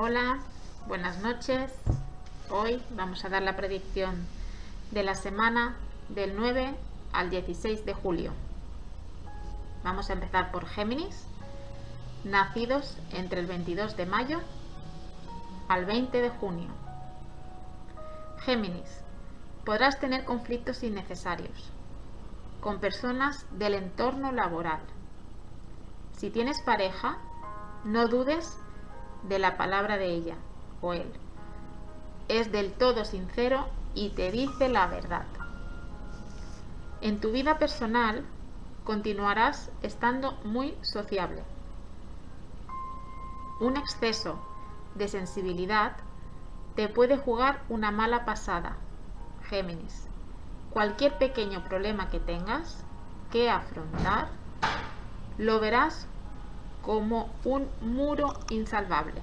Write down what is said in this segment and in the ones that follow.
Hola, buenas noches. Hoy vamos a dar la predicción de la semana del 9 al 16 de julio. Vamos a empezar por Géminis, nacidos entre el 22 de mayo al 20 de junio. Géminis, podrás tener conflictos innecesarios con personas del entorno laboral. Si tienes pareja, no dudes de la palabra de ella o él. Es del todo sincero y te dice la verdad. En tu vida personal continuarás estando muy sociable. Un exceso de sensibilidad te puede jugar una mala pasada, Géminis. Cualquier pequeño problema que tengas que afrontar, lo verás como un muro insalvable.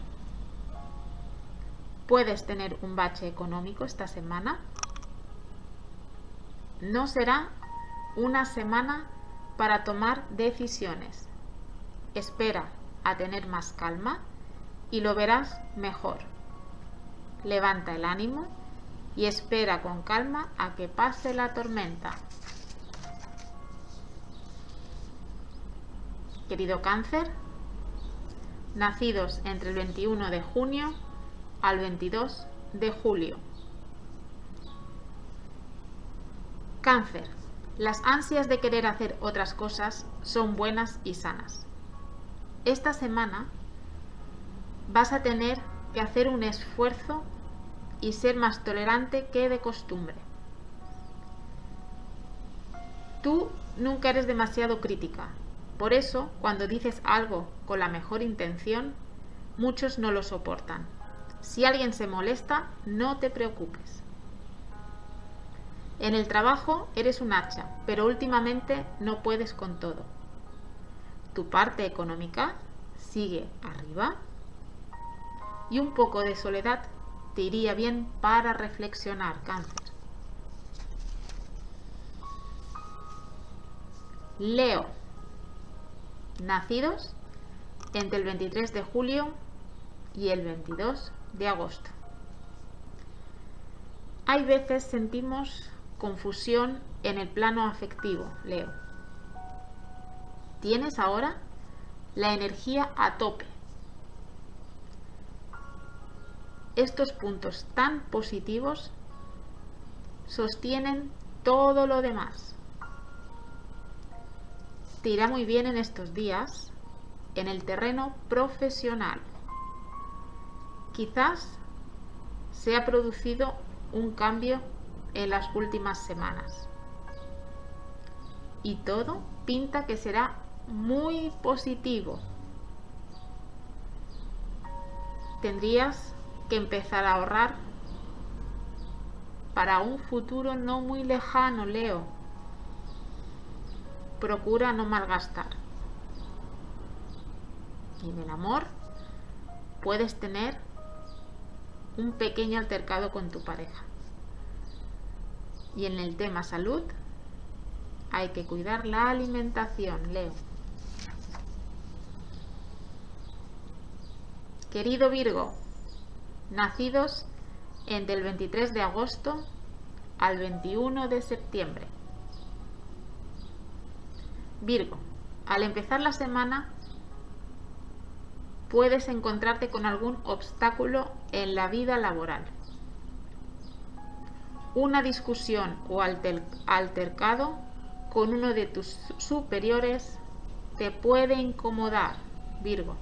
Puedes tener un bache económico esta semana. No será una semana para tomar decisiones. Espera a tener más calma y lo verás mejor. Levanta el ánimo y espera con calma a que pase la tormenta. Querido cáncer, nacidos entre el 21 de junio al 22 de julio. Cáncer. Las ansias de querer hacer otras cosas son buenas y sanas. Esta semana vas a tener que hacer un esfuerzo y ser más tolerante que de costumbre. Tú nunca eres demasiado crítica, por eso, cuando dices algo con la mejor intención, muchos no lo soportan. Si alguien se molesta, no te preocupes. En el trabajo eres un hacha, pero últimamente no puedes con todo. Tu parte económica sigue arriba y un poco de soledad te iría bien para reflexionar, cáncer. Leo nacidos entre el 23 de julio y el 22 de agosto. Hay veces sentimos confusión en el plano afectivo, Leo. Tienes ahora la energía a tope. Estos puntos tan positivos sostienen todo lo demás te irá muy bien en estos días en el terreno profesional. Quizás se ha producido un cambio en las últimas semanas. Y todo pinta que será muy positivo. Tendrías que empezar a ahorrar para un futuro no muy lejano, Leo procura no malgastar. Y en el amor puedes tener un pequeño altercado con tu pareja. Y en el tema salud hay que cuidar la alimentación, Leo. Querido Virgo, nacidos entre el 23 de agosto al 21 de septiembre. Virgo, al empezar la semana puedes encontrarte con algún obstáculo en la vida laboral. Una discusión o altercado con uno de tus superiores te puede incomodar, Virgo.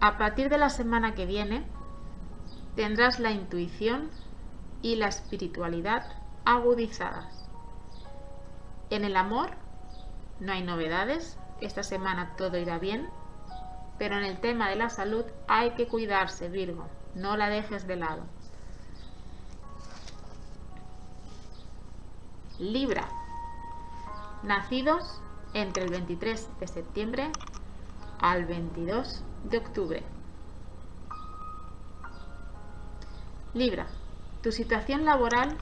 A partir de la semana que viene tendrás la intuición y la espiritualidad agudizadas. En el amor no hay novedades, esta semana todo irá bien, pero en el tema de la salud hay que cuidarse, Virgo, no la dejes de lado. Libra, nacidos entre el 23 de septiembre al 22 de octubre. Libra, tu situación laboral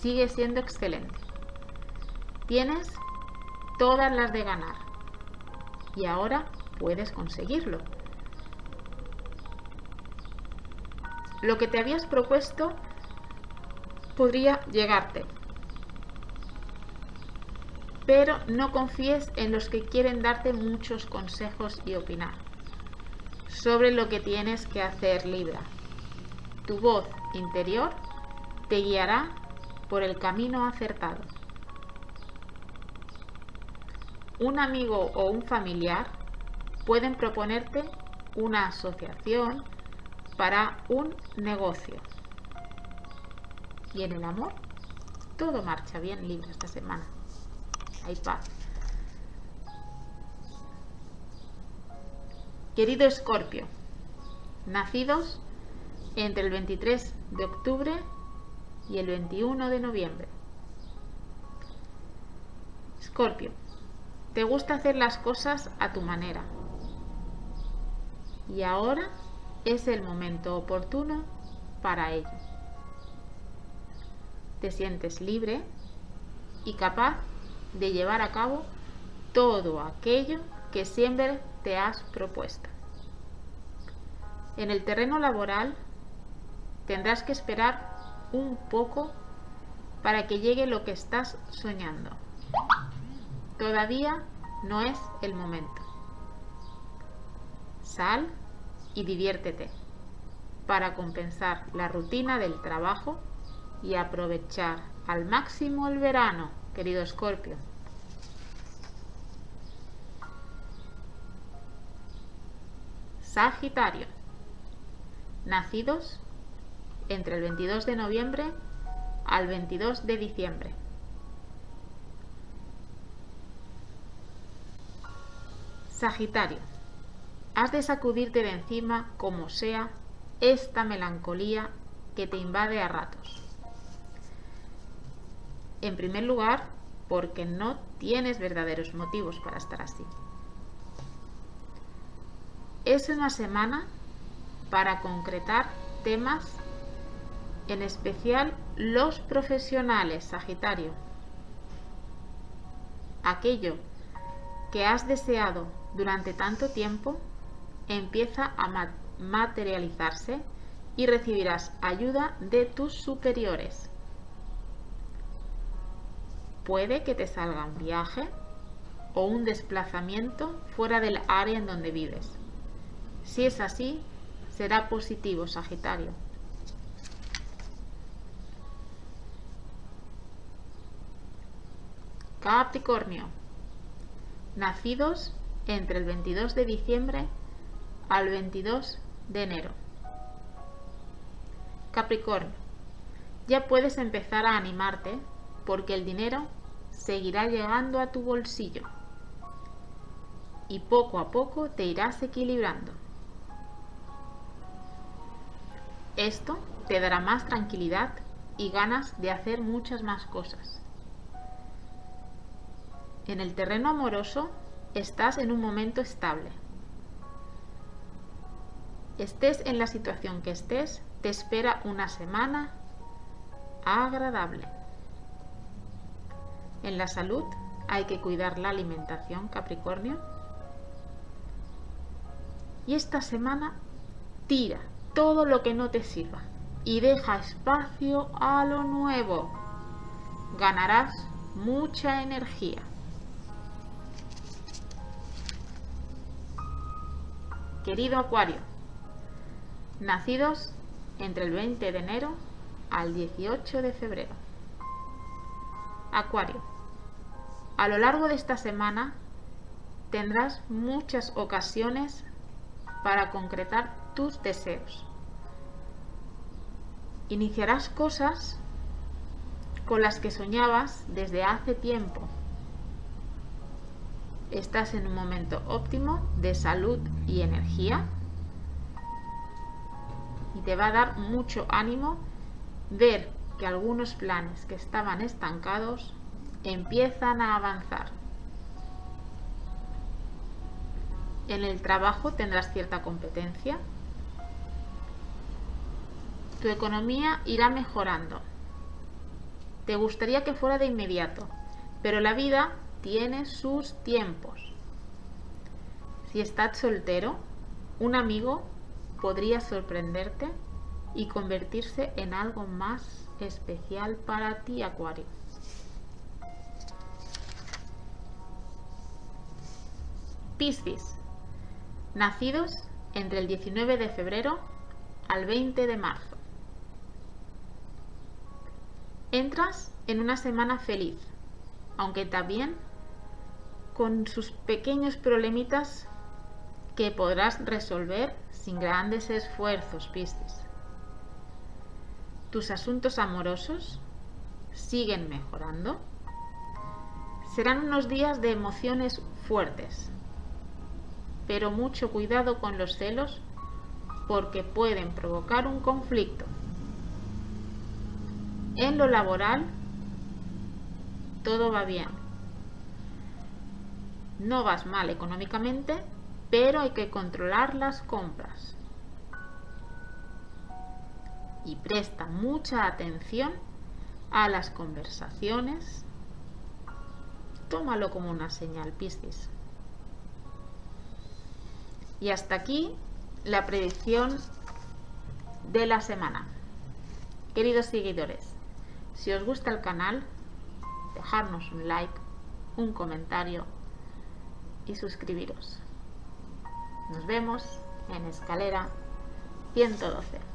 sigue siendo excelente. Tienes todas las de ganar. Y ahora puedes conseguirlo. Lo que te habías propuesto podría llegarte. Pero no confíes en los que quieren darte muchos consejos y opinar sobre lo que tienes que hacer Libra. Tu voz interior te guiará por el camino acertado. Un amigo o un familiar pueden proponerte una asociación para un negocio. Y en el amor, todo marcha bien libre esta semana. Hay paz. Querido Escorpio, nacidos entre el 23 de octubre y el 21 de noviembre. Escorpio, te gusta hacer las cosas a tu manera. Y ahora es el momento oportuno para ello. Te sientes libre y capaz de llevar a cabo todo aquello que siempre te has propuesto. En el terreno laboral tendrás que esperar un poco para que llegue lo que estás soñando. Todavía no es el momento. Sal y diviértete para compensar la rutina del trabajo y aprovechar al máximo el verano, querido Escorpio. Sagitario. Nacidos entre el 22 de noviembre al 22 de diciembre. Sagitario, has de sacudirte de encima, como sea, esta melancolía que te invade a ratos. En primer lugar, porque no tienes verdaderos motivos para estar así. Es una semana para concretar temas, en especial los profesionales, Sagitario. Aquello que has deseado durante tanto tiempo empieza a materializarse y recibirás ayuda de tus superiores. Puede que te salga un viaje o un desplazamiento fuera del área en donde vives. Si es así, será positivo, Sagitario. Capricornio. Nacidos entre el 22 de diciembre al 22 de enero. Capricornio, ya puedes empezar a animarte porque el dinero seguirá llegando a tu bolsillo y poco a poco te irás equilibrando. Esto te dará más tranquilidad y ganas de hacer muchas más cosas. En el terreno amoroso estás en un momento estable. Estés en la situación que estés, te espera una semana agradable. En la salud hay que cuidar la alimentación, Capricornio. Y esta semana tira todo lo que no te sirva y deja espacio a lo nuevo. Ganarás mucha energía. Querido Acuario, nacidos entre el 20 de enero al 18 de febrero. Acuario, a lo largo de esta semana tendrás muchas ocasiones para concretar tus deseos. Iniciarás cosas con las que soñabas desde hace tiempo estás en un momento óptimo de salud y energía y te va a dar mucho ánimo ver que algunos planes que estaban estancados empiezan a avanzar. En el trabajo tendrás cierta competencia. Tu economía irá mejorando. Te gustaría que fuera de inmediato, pero la vida tiene sus tiempos. Si estás soltero, un amigo podría sorprenderte y convertirse en algo más especial para ti, Acuario. Piscis, nacidos entre el 19 de febrero al 20 de marzo. Entras en una semana feliz, aunque también con sus pequeños problemitas que podrás resolver sin grandes esfuerzos, Piscis. Tus asuntos amorosos siguen mejorando. Serán unos días de emociones fuertes, pero mucho cuidado con los celos porque pueden provocar un conflicto. En lo laboral, todo va bien. No vas mal económicamente, pero hay que controlar las compras. Y presta mucha atención a las conversaciones. Tómalo como una señal, Piscis. Y hasta aquí la predicción de la semana. Queridos seguidores, si os gusta el canal, dejarnos un like, un comentario y suscribiros. Nos vemos en escalera 112.